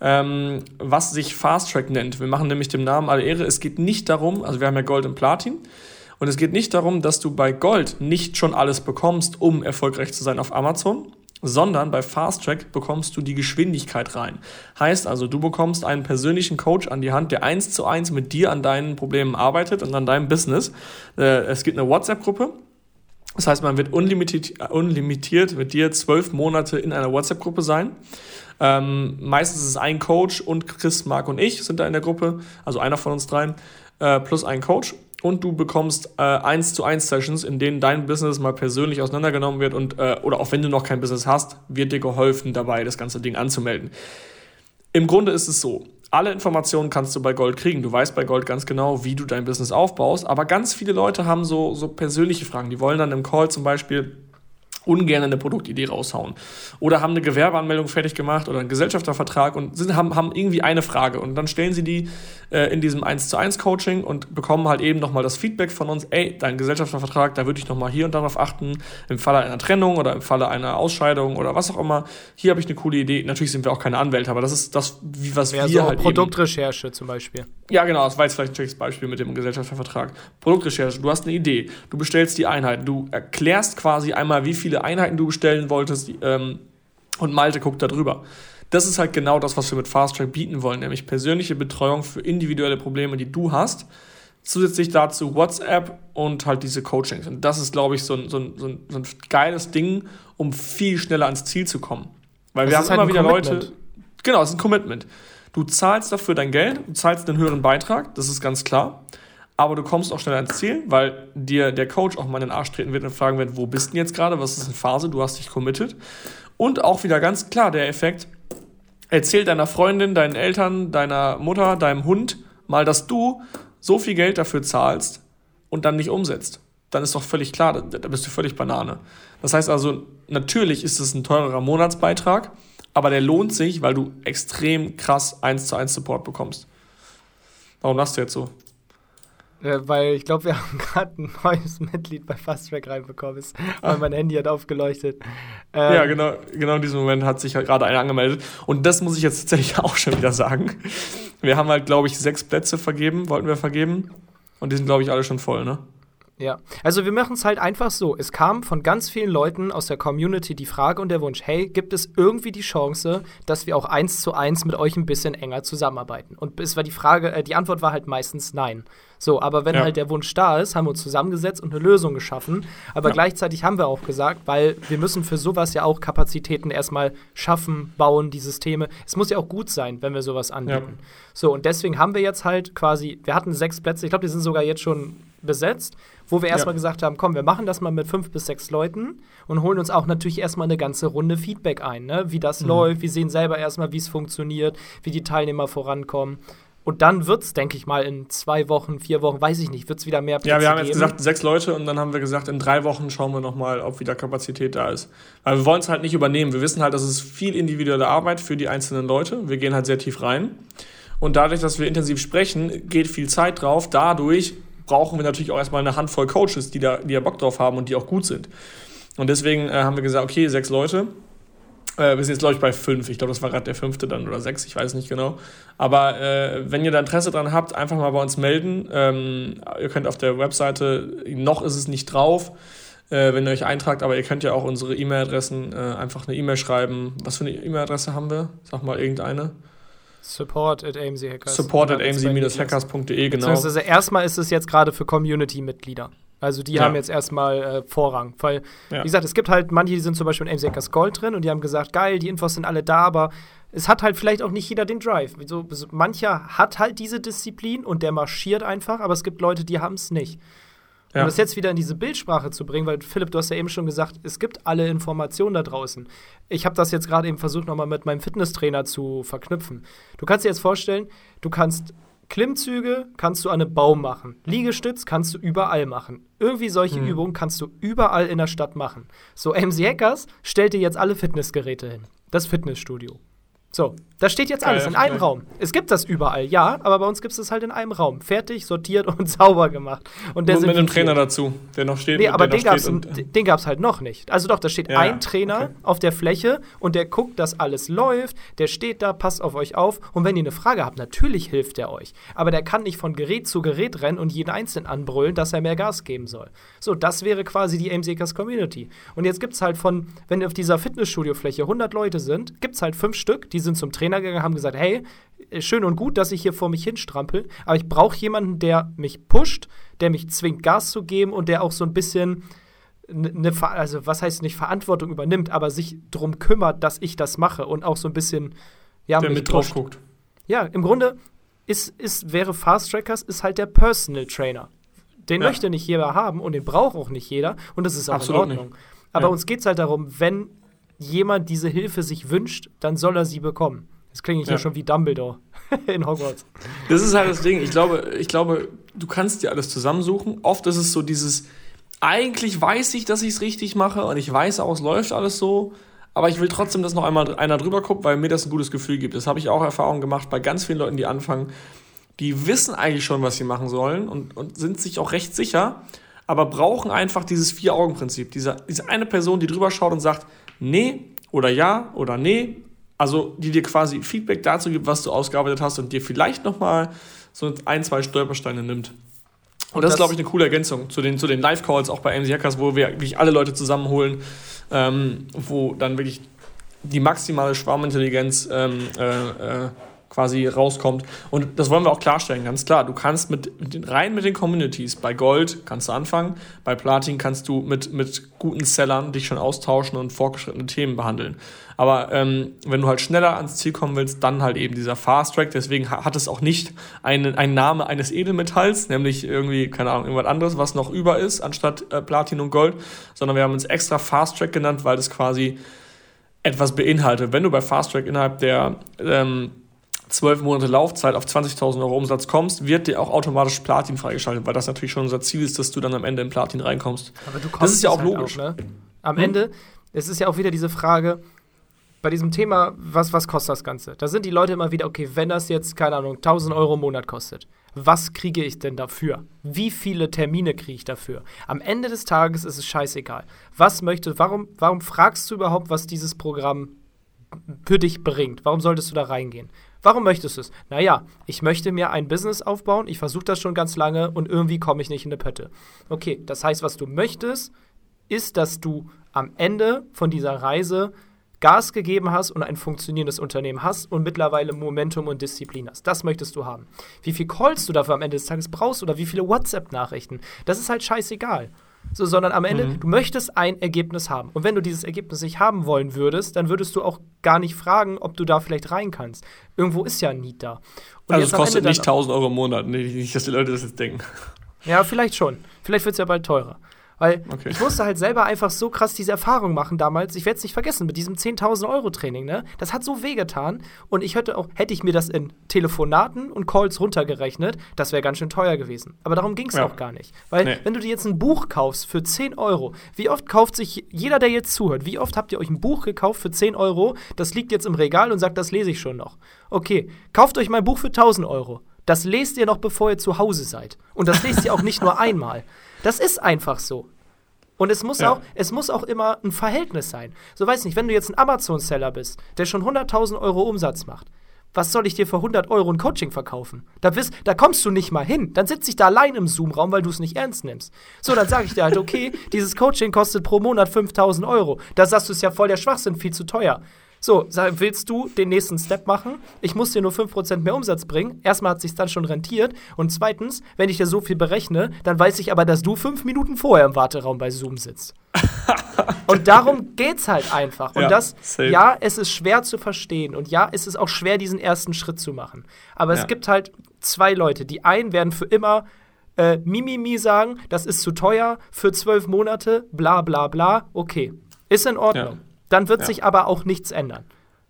ähm, was sich Fast Track nennt. Wir machen nämlich dem Namen alle Ehre. Es geht nicht darum, also wir haben ja Gold und Platin. Und es geht nicht darum, dass du bei Gold nicht schon alles bekommst, um erfolgreich zu sein auf Amazon, sondern bei Fast Track bekommst du die Geschwindigkeit rein. Heißt also, du bekommst einen persönlichen Coach an die Hand, der eins zu eins mit dir an deinen Problemen arbeitet und an deinem Business. Äh, es gibt eine WhatsApp-Gruppe, das heißt, man wird unlimitiert, unlimitiert mit dir zwölf Monate in einer WhatsApp-Gruppe sein. Ähm, meistens ist es ein Coach und Chris, Marc und ich sind da in der Gruppe, also einer von uns dreien, äh, plus ein Coach. Und du bekommst äh, 1 zu 1 Sessions, in denen dein Business mal persönlich auseinandergenommen wird und äh, oder auch wenn du noch kein Business hast, wird dir geholfen dabei, das ganze Ding anzumelden. Im Grunde ist es so, alle Informationen kannst du bei Gold kriegen. Du weißt bei Gold ganz genau, wie du dein Business aufbaust. Aber ganz viele Leute haben so, so persönliche Fragen. Die wollen dann im Call zum Beispiel ungern eine Produktidee raushauen. Oder haben eine Gewerbeanmeldung fertig gemacht oder einen Gesellschaftervertrag und sind, haben, haben irgendwie eine Frage. Und dann stellen sie die äh, in diesem 1 zu 1 Coaching und bekommen halt eben nochmal das Feedback von uns, ey, dein Gesellschaftervertrag, da würde ich nochmal hier und darauf achten, im Falle einer Trennung oder im Falle einer Ausscheidung oder was auch immer. Hier habe ich eine coole Idee. Natürlich sind wir auch keine Anwälte, aber das ist das, wie was Wäre wir so halt Produktrecherche zum Beispiel. Ja, genau, das war jetzt vielleicht ein schlechtes Beispiel mit dem Gesellschaftervertrag. Produktrecherche, du hast eine Idee, du bestellst die Einheiten, du erklärst quasi einmal, wie viele Einheiten du bestellen wolltest ähm, und Malte guckt da drüber. Das ist halt genau das, was wir mit Fast Track bieten wollen, nämlich persönliche Betreuung für individuelle Probleme, die du hast. Zusätzlich dazu WhatsApp und halt diese Coachings. Und das ist, glaube ich, so ein, so, ein, so, ein, so ein geiles Ding, um viel schneller ans Ziel zu kommen. Weil das wir haben halt immer wieder Commitment. Leute. Genau, es ist ein Commitment. Du zahlst dafür dein Geld, du zahlst einen höheren Beitrag, das ist ganz klar. Aber du kommst auch schneller ans Ziel, weil dir der Coach auch mal in den Arsch treten wird und fragen wird, wo bist du denn jetzt gerade, was ist eine Phase, du hast dich committed. Und auch wieder ganz klar der Effekt, erzähl deiner Freundin, deinen Eltern, deiner Mutter, deinem Hund mal, dass du so viel Geld dafür zahlst und dann nicht umsetzt. Dann ist doch völlig klar, da, da bist du völlig Banane. Das heißt also, natürlich ist es ein teurerer Monatsbeitrag, aber der lohnt sich, weil du extrem krass 1 zu 1 Support bekommst. Warum lachst du jetzt so? Äh, weil ich glaube, wir *laughs* haben gerade ein neues Mitglied bei Fast Track reinbekommen. Ist, weil mein Handy hat aufgeleuchtet. Ähm, ja, genau, genau in diesem Moment hat sich halt gerade einer angemeldet. Und das muss ich jetzt tatsächlich *laughs* auch schon wieder sagen. Wir haben halt, glaube ich, sechs Plätze vergeben, wollten wir vergeben. Und die sind, glaube ich, alle schon voll, ne? Ja, also wir machen es halt einfach so. Es kam von ganz vielen Leuten aus der Community die Frage und der Wunsch, hey, gibt es irgendwie die Chance, dass wir auch eins zu eins mit euch ein bisschen enger zusammenarbeiten? Und es war die Frage, äh, die Antwort war halt meistens nein. So, aber wenn ja. halt der Wunsch da ist, haben wir uns zusammengesetzt und eine Lösung geschaffen. Aber ja. gleichzeitig haben wir auch gesagt, weil wir müssen für sowas ja auch Kapazitäten erstmal schaffen, bauen, die Systeme. Es muss ja auch gut sein, wenn wir sowas anbieten. Ja. So, und deswegen haben wir jetzt halt quasi, wir hatten sechs Plätze, ich glaube, die sind sogar jetzt schon besetzt, wo wir erstmal gesagt haben, komm, wir machen das mal mit fünf bis sechs Leuten und holen uns auch natürlich erstmal eine ganze Runde Feedback ein, ne? wie das mhm. läuft, wir sehen selber erstmal, wie es funktioniert, wie die Teilnehmer vorankommen. Und dann wird es, denke ich mal, in zwei Wochen, vier Wochen, weiß ich nicht, wird es wieder mehr Plätze Ja, wir haben jetzt gesagt sechs Leute und dann haben wir gesagt, in drei Wochen schauen wir nochmal, ob wieder Kapazität da ist. Weil wir wollen es halt nicht übernehmen. Wir wissen halt, das ist viel individuelle Arbeit für die einzelnen Leute. Wir gehen halt sehr tief rein. Und dadurch, dass wir intensiv sprechen, geht viel Zeit drauf. Dadurch brauchen wir natürlich auch erstmal eine Handvoll Coaches, die da, die da Bock drauf haben und die auch gut sind. Und deswegen äh, haben wir gesagt, okay, sechs Leute. Äh, wir sind jetzt, glaube ich, bei fünf. Ich glaube, das war gerade der fünfte dann oder sechs, ich weiß nicht genau. Aber äh, wenn ihr da Interesse dran habt, einfach mal bei uns melden. Ähm, ihr könnt auf der Webseite, noch ist es nicht drauf, äh, wenn ihr euch eintragt, aber ihr könnt ja auch unsere E-Mail-Adressen äh, einfach eine E-Mail schreiben. Was für eine E-Mail-Adresse haben wir? Sag mal irgendeine. Support at AMZ Hackers. Support at amc-hackers.de, genau. Beziehungsweise erstmal ist es jetzt gerade für Community-Mitglieder. Also die Ja. haben jetzt erstmal äh, Vorrang. Weil, Ja. wie gesagt, es gibt halt manche, die sind zum Beispiel in Hackers Gold drin und die haben gesagt, geil, die Infos sind alle da, aber es hat halt vielleicht auch nicht jeder den Drive. So, so, mancher hat halt diese Disziplin und der marschiert einfach, aber es gibt Leute, die haben es nicht. Ja. Um das jetzt wieder in diese Bildsprache zu bringen, weil Philipp, du hast ja eben schon gesagt, es gibt alle Informationen da draußen. Ich habe das jetzt gerade eben versucht, nochmal mit meinem Fitnesstrainer zu verknüpfen. Du kannst dir jetzt vorstellen, du kannst Klimmzüge kannst du an einem Baum machen. Liegestütz kannst du überall machen. Irgendwie solche Übungen kannst du überall in der Stadt machen. So, MC Hackers stellt dir jetzt alle Fitnessgeräte hin. Das Fitnessstudio. So, da steht jetzt alles Geil, in einem geil. Raum. Es gibt das überall, ja, aber bei uns gibt es das halt in einem Raum. Fertig, sortiert und *laughs* sauber gemacht. Und der Und mit einem. Trainer dazu, der noch steht. Nee, aber den den gab's halt noch nicht. Also doch, da steht Ja, ein Trainer okay. auf der Fläche und der guckt, dass alles läuft, der steht da, passt auf euch auf und wenn ihr eine Frage habt, natürlich hilft er euch. Aber der kann nicht von Gerät zu Gerät rennen und jeden Einzelnen anbrüllen, dass er mehr Gas geben soll. So, das wäre quasi die AIM-Seekers Community. Und jetzt gibt's halt von, wenn auf dieser Fitnessstudio-Fläche 100 Leute sind, gibt's halt fünf Stück, die sind zum Trainer gegangen, haben gesagt, hey, äh, schön und gut, dass ich hier vor mich hinstrampel, aber ich brauche jemanden, der mich pusht, der mich zwingt, Gas zu geben und der auch so ein bisschen eine, also was heißt nicht Verantwortung übernimmt, aber sich darum kümmert, dass ich das mache und auch so ein bisschen, ja, der mich mit drauf pusht. guckt. Ja, im Grunde ist, ist, wäre Fast Trackers ist halt der Personal Trainer. Den Ja. möchte nicht jeder haben und den braucht auch nicht jeder und das ist auch Absolut in Ordnung. nicht. Aber Ja. uns geht es halt darum, wenn jemand diese Hilfe sich wünscht, dann soll er sie bekommen. Jetzt klinge ich Ja. hier schon wie Dumbledore *laughs* in Hogwarts. Das ist halt das Ding. Ich glaube, ich glaube, du kannst dir alles zusammensuchen. Oft ist es so dieses, eigentlich weiß ich, dass ich es richtig mache und ich weiß auch, es läuft alles so. Aber ich will trotzdem, dass noch einmal einer drüber guckt, weil mir das ein gutes Gefühl gibt. Das habe ich auch Erfahrung gemacht bei ganz vielen Leuten, die anfangen. Die wissen eigentlich schon, was sie machen sollen und, und sind sich auch recht sicher, aber brauchen einfach dieses Vier-Augen-Prinzip. Diese, diese eine Person, die drüber schaut und sagt, nee oder ja oder nee. Also die dir quasi Feedback dazu gibt, was du ausgearbeitet hast und dir vielleicht noch mal so ein, zwei Stolpersteine nimmt. Und, das, das- ist, glaube ich, eine coole Ergänzung zu den, zu den Live-Calls, auch bei MC Hackers, wo wir wirklich alle Leute zusammenholen, ähm, wo dann wirklich die maximale Schwarmintelligenz ähm, äh, äh, quasi rauskommt. Und das wollen wir auch klarstellen, ganz klar. Du kannst mit, mit den, rein mit den Communities, bei Gold kannst du anfangen, bei Platin kannst du mit, mit guten Sellern dich schon austauschen und fortgeschrittene Themen behandeln. Aber ähm, wenn du halt schneller ans Ziel kommen willst, dann halt eben dieser Fast Track. Deswegen ha- hat es auch nicht einen, einen Name eines Edelmetalls, nämlich irgendwie, keine Ahnung, irgendwas anderes, was noch über ist, anstatt äh, Platin und Gold, sondern wir haben uns extra Fast Track genannt, weil das quasi etwas beinhaltet. Wenn du bei Fast Track innerhalb der ähm, zwölf Monate Laufzeit auf 20.000 Euro Umsatz kommst, wird dir auch automatisch Platin freigeschaltet, weil das natürlich schon unser Ziel ist, dass du dann am Ende in Platin reinkommst. Aber du Das ist ja auch logisch. ne? Am Hm? Ende, es ist ja auch wieder diese Frage, bei diesem Thema, was, was kostet das Ganze? Da sind die Leute immer wieder, okay, wenn das jetzt, keine Ahnung, 1000 Euro im Monat kostet, was kriege ich denn dafür? Wie viele Termine kriege ich dafür? Am Ende des Tages ist es scheißegal. Was möchte, warum, warum fragst du überhaupt, was dieses Programm für dich bringt? Warum solltest du da reingehen? Warum möchtest du es? Naja, ich möchte mir ein Business aufbauen, ich versuche das schon ganz lange und irgendwie komme ich nicht in eine Pötte. Okay, das heißt, was du möchtest, ist, dass du am Ende von dieser Reise Gas gegeben hast und ein funktionierendes Unternehmen hast und mittlerweile Momentum und Disziplin hast. Das möchtest du haben. Wie viel Calls du dafür am Ende des Tages brauchst oder wie viele WhatsApp-Nachrichten, das ist halt scheißegal. So, sondern am Ende, du möchtest ein Ergebnis haben. Und wenn du dieses Ergebnis nicht haben wollen würdest, dann würdest du auch gar nicht fragen, ob du da vielleicht rein kannst. Irgendwo ist ja ein Need da. Und Also es kostet nicht dann- 1000 Euro im Monat, nicht, dass die Leute das jetzt denken. ja, vielleicht schon. Vielleicht wird es ja bald teurer. Weil Okay. ich musste halt selber einfach so krass diese Erfahrung machen damals. Ich werde es nicht vergessen mit diesem 10.000 Euro Training. Ne? Das hat so wehgetan. Und ich hätte auch, hätte ich mir das in Telefonaten und Calls runtergerechnet, das wäre ganz schön teuer gewesen. Aber darum ging es Ja. auch gar nicht. Weil Nee. wenn du dir jetzt ein Buch kaufst für 10 Euro, wie oft kauft sich jeder, der jetzt zuhört, wie oft habt ihr euch ein Buch gekauft für 10 Euro, das liegt jetzt im Regal und sagt, das lese ich schon noch. Okay, kauft euch mein Buch für 1000 Euro. Das lest ihr noch, bevor ihr zu Hause seid. Und das lest ihr auch nicht nur einmal. Das ist einfach so. Und es muss, Ja. auch, es muss auch immer ein Verhältnis sein. So weiß nicht, wenn du jetzt ein Amazon-Seller bist, der schon 100.000 Euro Umsatz macht, was soll ich dir für 100 Euro ein Coaching verkaufen? Da, bist, da kommst du nicht mal hin. Dann sitze ich da allein im Zoom-Raum, weil du es nicht ernst nimmst. So, dann sage ich dir halt, okay, dieses Coaching kostet pro Monat 5.000 Euro. Da sagst du, es ja voll der Schwachsinn, viel zu teuer. So, sag, willst du den nächsten Step machen? Ich muss dir nur 5% mehr Umsatz bringen. Erstmal hat sich dann schon rentiert. Und zweitens, wenn ich dir so viel berechne, dann weiß ich aber, dass du fünf Minuten vorher im Warteraum bei Zoom sitzt. *laughs* und darum geht's halt einfach. Und Ja, das, safe. ja, es ist schwer zu verstehen. Und ja, es ist auch schwer, diesen ersten Schritt zu machen. Aber Ja. es gibt halt zwei Leute. Die einen werden für immer äh, Mimimi sagen, das ist zu teuer für zwölf Monate, bla bla bla. Okay, ist in Ordnung. Ja. Dann wird Ja. sich aber auch nichts ändern.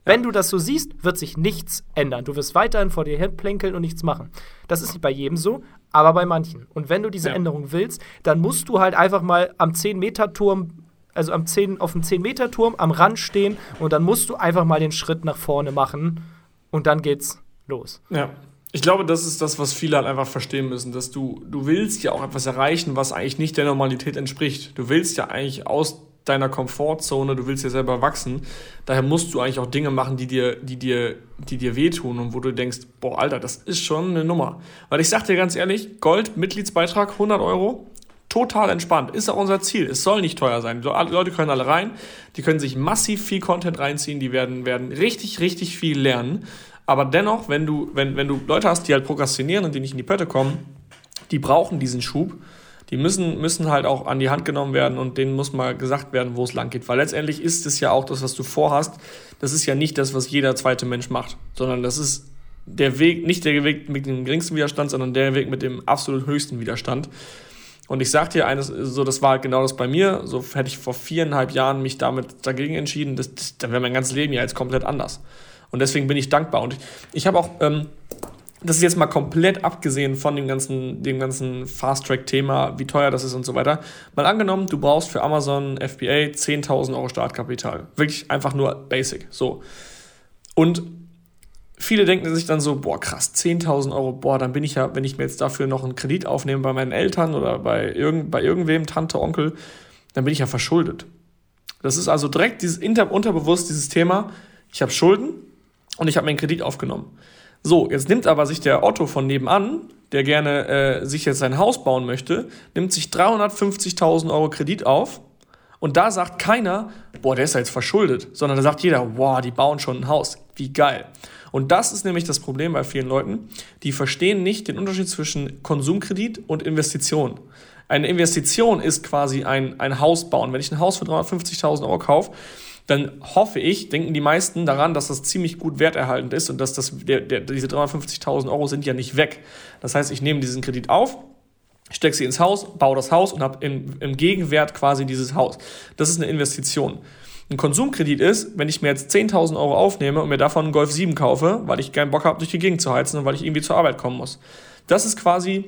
Wenn du das so siehst, wird sich nichts ändern. Du wirst weiterhin vor dir hinplänkeln und nichts machen. Das ist nicht bei jedem so, aber bei manchen. Und wenn du diese Ja. Änderung willst, dann musst du halt einfach mal am 10-Meter-Turm, also am 10, auf dem 10-Meter-Turm am Rand stehen und dann musst du einfach mal den Schritt nach vorne machen und dann geht's los. Ja. Ich glaube, das ist das, was viele halt einfach verstehen müssen, dass du, du willst ja auch etwas erreichen, was eigentlich nicht der Normalität entspricht. Du willst ja eigentlich aus deiner Komfortzone, du willst ja selber wachsen. Daher musst du eigentlich auch Dinge machen, die dir, die dir, die dir wehtun und wo du denkst, boah, Alter, das ist schon eine Nummer. Weil ich sag dir ganz ehrlich, Gold, Mitgliedsbeitrag, 100 Euro, total entspannt. Ist auch unser Ziel. Es soll nicht teuer sein. Die Leute können alle rein, die können sich massiv viel Content reinziehen, die werden, werden richtig, richtig viel lernen. Aber dennoch, wenn du, wenn, wenn du Leute hast, die halt prokrastinieren und die nicht in die Pötte kommen, die brauchen diesen Schub. Die müssen, müssen halt auch an die Hand genommen werden und denen muss mal gesagt werden, wo es lang geht. Weil letztendlich ist es ja auch das, was du vorhast. Das ist ja nicht das, was jeder zweite Mensch macht, sondern das ist der Weg, nicht der Weg mit dem geringsten Widerstand, sondern der Weg mit dem absolut höchsten Widerstand. Und ich sag dir eines, so, das war halt genau das bei mir. So hätte ich vor viereinhalb Jahren mich damit dagegen entschieden, das, das, dann wäre mein ganzes Leben ja jetzt komplett anders. Und deswegen bin ich dankbar. Und ich, ich habe auch, ähm, das ist jetzt mal komplett abgesehen von dem ganzen, dem ganzen Fast-Track-Thema, wie teuer das ist und so weiter. Mal angenommen, du brauchst für Amazon FBA 10.000 Euro Startkapital. Wirklich einfach nur basic. So. Und viele denken sich dann so, boah, krass, 10.000 Euro, boah, dann bin ich ja, wenn ich mir jetzt dafür noch einen Kredit aufnehme bei meinen Eltern oder bei, irgend, bei irgendwem, Tante, Onkel, dann bin ich ja verschuldet. Das ist also direkt dieses unterbewusst dieses Thema, ich habe Schulden und ich habe mir einen Kredit aufgenommen. So, jetzt nimmt aber sich der Otto von nebenan, der gerne äh, sich jetzt sein Haus bauen möchte, nimmt sich 350.000 Euro Kredit auf und da sagt keiner, boah, der ist ja jetzt verschuldet, sondern da sagt jeder, boah, die bauen schon ein Haus, wie geil. Und das ist nämlich das Problem bei vielen Leuten, die verstehen nicht den Unterschied zwischen Konsumkredit und Investition. Eine Investition ist quasi ein, ein Haus bauen. Wenn ich ein Haus für 350.000 Euro kaufe, dann hoffe ich, denken die meisten daran, dass das ziemlich gut werterhaltend ist und dass das, der, der, diese 350.000 Euro sind ja nicht weg. Das heißt, ich nehme diesen Kredit auf, stecke sie ins Haus, baue das Haus und habe im, im Gegenwert quasi dieses Haus. Das ist eine Investition. Ein Konsumkredit ist, wenn ich mir jetzt 10.000 Euro aufnehme und mir davon einen Golf 7 kaufe, weil ich keinen Bock habe, durch die Gegend zu heizen und weil ich irgendwie zur Arbeit kommen muss. Das ist quasi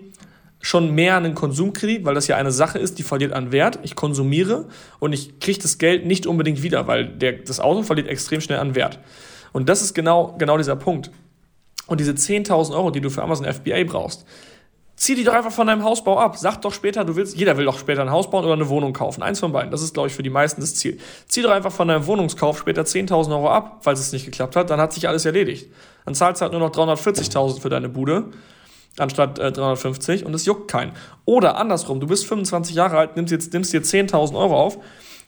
schon mehr ein Konsumkredit, weil das ja eine Sache ist, die verliert an Wert. Ich konsumiere und ich kriege das Geld nicht unbedingt wieder, weil der, das Auto verliert extrem schnell an Wert. Und das ist genau, genau dieser Punkt. Und diese 10.000 Euro, die du für Amazon FBA brauchst, zieh die doch einfach von deinem Hausbau ab. Sag doch später, du willst, jeder will doch später ein Haus bauen oder eine Wohnung kaufen. Eins von beiden. Das ist, glaube ich, für die meisten das Ziel. Zieh doch einfach von deinem Wohnungskauf später 10.000 Euro ab, falls es nicht geklappt hat. Dann hat sich alles erledigt. Dann zahlst du halt nur noch 340.000 für deine Bude anstatt äh, 350 und es juckt keinen. Oder andersrum, du bist 25 Jahre alt, nimmst, jetzt, nimmst dir 10.000 Euro auf,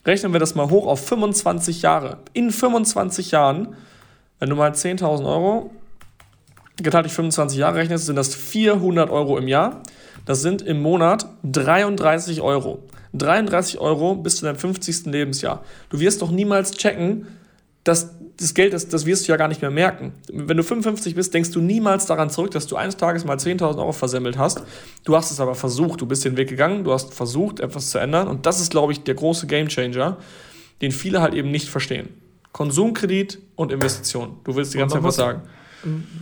rechnen wir das mal hoch auf 25 Jahre. In 25 Jahren, wenn du mal 10.000 Euro geteilt durch 25 Jahre rechnest, sind das 400 Euro im Jahr. Das sind im Monat 33 Euro. 33 Euro bis zu deinem 50. Lebensjahr. Du wirst doch niemals checken, dass das Geld, das, das wirst du ja gar nicht mehr merken. Wenn du 55 bist, denkst du niemals daran zurück, dass du eines Tages mal 10.000 Euro versemmelt hast. Du hast es aber versucht, du bist den Weg gegangen, du hast versucht, etwas zu ändern. Und das ist, glaube ich, der große Gamechanger, den viele halt eben nicht verstehen. Konsumkredit und Investition. Du willst die ganze Zeit was sagen.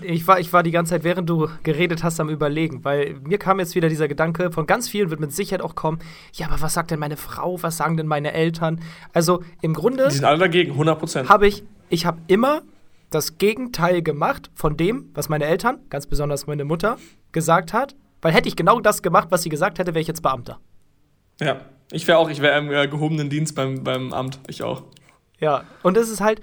Ich war, ich war die ganze Zeit, während du geredet hast, am Überlegen, weil mir kam jetzt wieder dieser Gedanke, von ganz vielen wird mit Sicherheit auch kommen, ja, aber was sagt denn meine Frau, was sagen denn meine Eltern? Also im Grunde Die sind alle dagegen, 100 Prozent. habe ich, ich habe immer das Gegenteil gemacht von dem, was meine Eltern, ganz besonders meine Mutter, gesagt hat, weil hätte ich genau das gemacht, was sie gesagt hätte, wäre ich jetzt Beamter. Ja, ich wäre auch, ich wäre im äh, gehobenen Dienst beim, beim Amt. Ich auch. Ja, und es ist halt,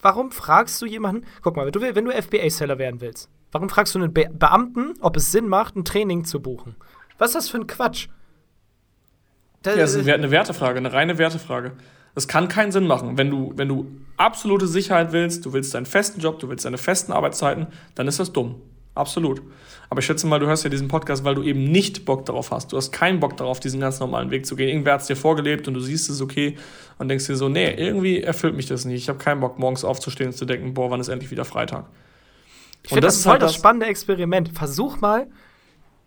warum fragst du jemanden, guck mal, wenn du, wenn du FBA-Seller werden willst, warum fragst du einen Be Beamten, ob es Sinn macht, ein Training zu buchen? Was ist das für ein Quatsch? Da- Ja, das ist eine Wertefrage, eine reine Wertefrage. Das kann keinen Sinn machen. Wenn du, wenn du absolute Sicherheit willst, du willst deinen festen Job, du willst deine festen Arbeitszeiten, dann ist das dumm. Absolut. Aber ich schätze mal, du hörst ja diesen Podcast, weil du eben nicht Bock darauf hast. Du hast keinen Bock darauf, diesen ganz normalen Weg zu gehen. Irgendwer hat es dir vorgelebt und du siehst es okay und denkst dir so, nee, irgendwie erfüllt mich das nicht. Ich habe keinen Bock, morgens aufzustehen und zu denken, boah, wann ist endlich wieder Freitag. Ich finde das, das voll halt das spannende Experiment. Versuch mal,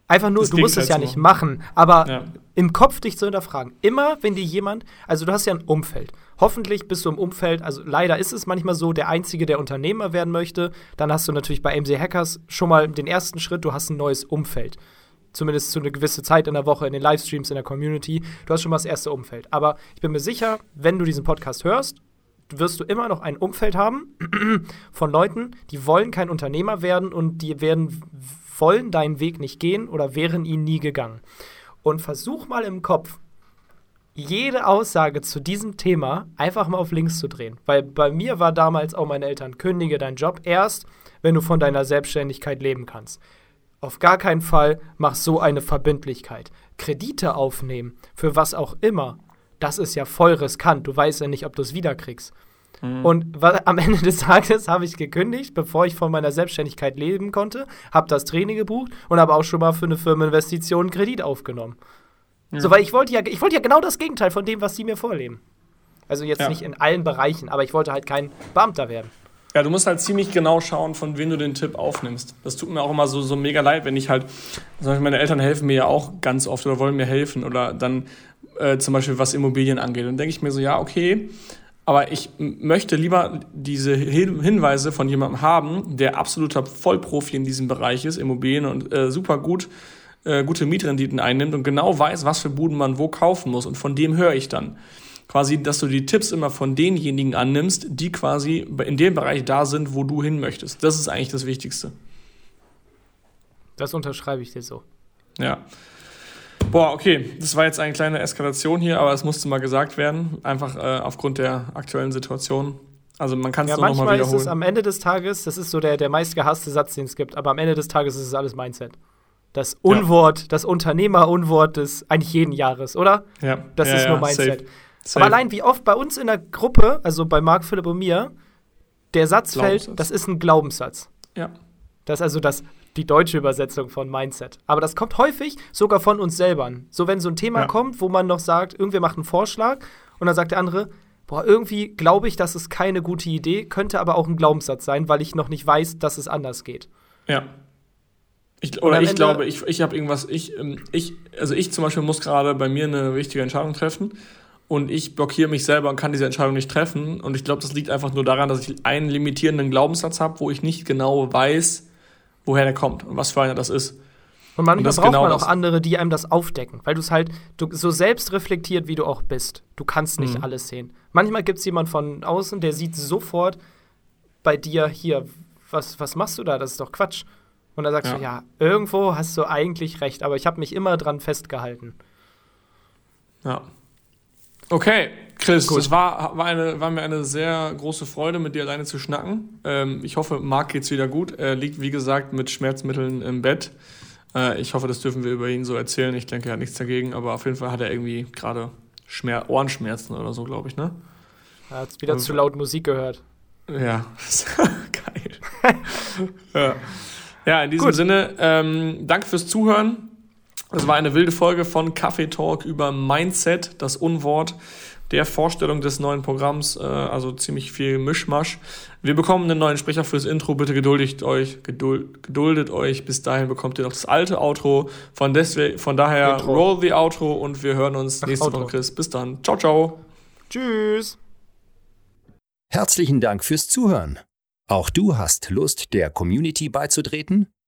einfach nur, du musst es ja nicht machen, aber ja. im Kopf dich zu hinterfragen. Immer, wenn dir jemand, also du hast ja ein Umfeld. Hoffentlich bist du im Umfeld, also leider ist es manchmal so, der Einzige, der Unternehmer werden möchte. Dann hast du natürlich bei MC Hackers schon mal den ersten Schritt, du hast ein neues Umfeld. Zumindest zu einer gewissen Zeit in der Woche, in den Livestreams, in der Community. Du hast schon mal das erste Umfeld. Aber ich bin mir sicher, wenn du diesen Podcast hörst, wirst du immer noch ein Umfeld haben *clears throat* von Leuten, die wollen kein Unternehmer werden und die werden wollen deinen Weg nicht gehen oder wären ihn nie gegangen. Und versuch mal im Kopf jede Aussage zu diesem Thema einfach mal auf links zu drehen. Weil bei mir war damals auch meine Eltern, kündige deinen Job erst, wenn du von deiner Selbstständigkeit leben kannst. Auf gar keinen Fall mach so eine Verbindlichkeit. Kredite aufnehmen, für was auch immer, das ist ja voll riskant. Du weißt ja nicht, ob du es wiederkriegst. Mhm. Und am Ende des Tages habe ich gekündigt, bevor ich von meiner Selbstständigkeit leben konnte, habe das Training gebucht und habe auch schon mal für eine Firmeninvestition einen Kredit aufgenommen. Ja. So, weil ich wollte ja, ich wollte ja genau das Gegenteil von dem, was sie mir vorleben. Also jetzt ja. nicht in allen Bereichen, aber ich wollte halt kein Beamter werden. Ja, du musst halt ziemlich genau schauen, von wem du den Tipp aufnimmst. Das tut mir auch immer so, so mega leid, wenn ich halt, zum Beispiel meine Eltern helfen mir ja auch ganz oft oder wollen mir helfen oder dann äh, zum Beispiel was Immobilien angeht. Dann denke ich mir so, ja, okay, aber ich möchte lieber diese Hinweise von jemandem haben, der absoluter Vollprofi in diesem Bereich ist, Immobilien und äh, super gut äh, gute Mietrenditen einnimmt und genau weiß, was für Buden man wo kaufen muss. Und von dem höre ich dann. Quasi, dass du die Tipps immer von denjenigen annimmst, die quasi in dem Bereich da sind, wo du hin möchtest. Das ist eigentlich das Wichtigste. Das unterschreibe ich dir so. Ja. Boah, okay, das war jetzt eine kleine Eskalation hier, aber es musste mal gesagt werden, einfach äh, aufgrund der aktuellen Situation. Also man kann es ja, nur nochmal wiederholen. Ist es am Ende des Tages, das ist so der, der meist gehasste Satz, den es gibt, aber am Ende des Tages ist es alles Mindset. Das Unwort, ja. das Unternehmerunwort des eigentlich jeden Jahres, oder? Ja. Das ja, ist nur Mindset. Safe. Safe. Aber allein wie oft bei uns in der Gruppe, also bei Marc, Philipp und mir, der Satz fällt, das ist ein Glaubenssatz. Ja. Das ist also das die deutsche Übersetzung von Mindset. Aber das kommt häufig sogar von uns selber. So, wenn so ein Thema ja. kommt, wo man noch sagt, irgendwer macht einen Vorschlag und dann sagt der andere, boah, irgendwie glaube ich, das ist keine gute Idee, könnte aber auch ein Glaubenssatz sein, weil ich noch nicht weiß, dass es anders geht. Ja. Ich, oder ich glaube, ich, ich habe irgendwas, ich, ähm, ich, also ich zum Beispiel muss gerade bei mir eine wichtige Entscheidung treffen und ich blockiere mich selber und kann diese Entscheidung nicht treffen. Und ich glaube, das liegt einfach nur daran, dass ich einen limitierenden Glaubenssatz habe, wo ich nicht genau weiß, woher der kommt und was für einer das ist. Und manchmal und braucht genau man auch andere, die einem das aufdecken, weil du es halt du, so selbst reflektiert, wie du auch bist. Du kannst nicht mhm. alles sehen. Manchmal gibt es jemanden von außen, der sieht sofort bei dir hier, was, was machst du da? Das ist doch Quatsch. Und dann sagst ja. du, ja, irgendwo hast du eigentlich recht, aber ich habe mich immer dran festgehalten. Ja. Okay, Chris, Gut. das war, war, eine, war mir eine sehr große Freude, mit dir alleine zu schnacken. Ähm, ich hoffe, Marc geht's wieder gut. Er liegt, wie gesagt, mit Schmerzmitteln im Bett. Äh, ich hoffe, das dürfen wir über ihn so erzählen. Ich denke, er hat nichts dagegen, aber auf jeden Fall hat er irgendwie gerade Ohrenschmerzen oder so, glaube ich, ne? Er hat wieder zu laut Musik gehört. Ja, *laughs* geil. ja. ja. in diesem Gut. Sinne, ähm, danke fürs Zuhören. Es war eine wilde Folge von Kaffee Talk über Mindset, das Unwort der Vorstellung des neuen Programms, äh, also ziemlich viel Mischmasch. Wir bekommen einen neuen Sprecher fürs Intro, bitte geduldigt euch, geduld, geduldet euch. Bis dahin bekommt ihr noch das alte Outro. Von, deswegen, von daher Intro. roll the Outro und wir hören uns Ach, nächste Outro. Woche, Chris. Bis dann. Ciao, ciao. Tschüss. Herzlichen Dank fürs Zuhören. Auch du hast Lust, der Community beizutreten?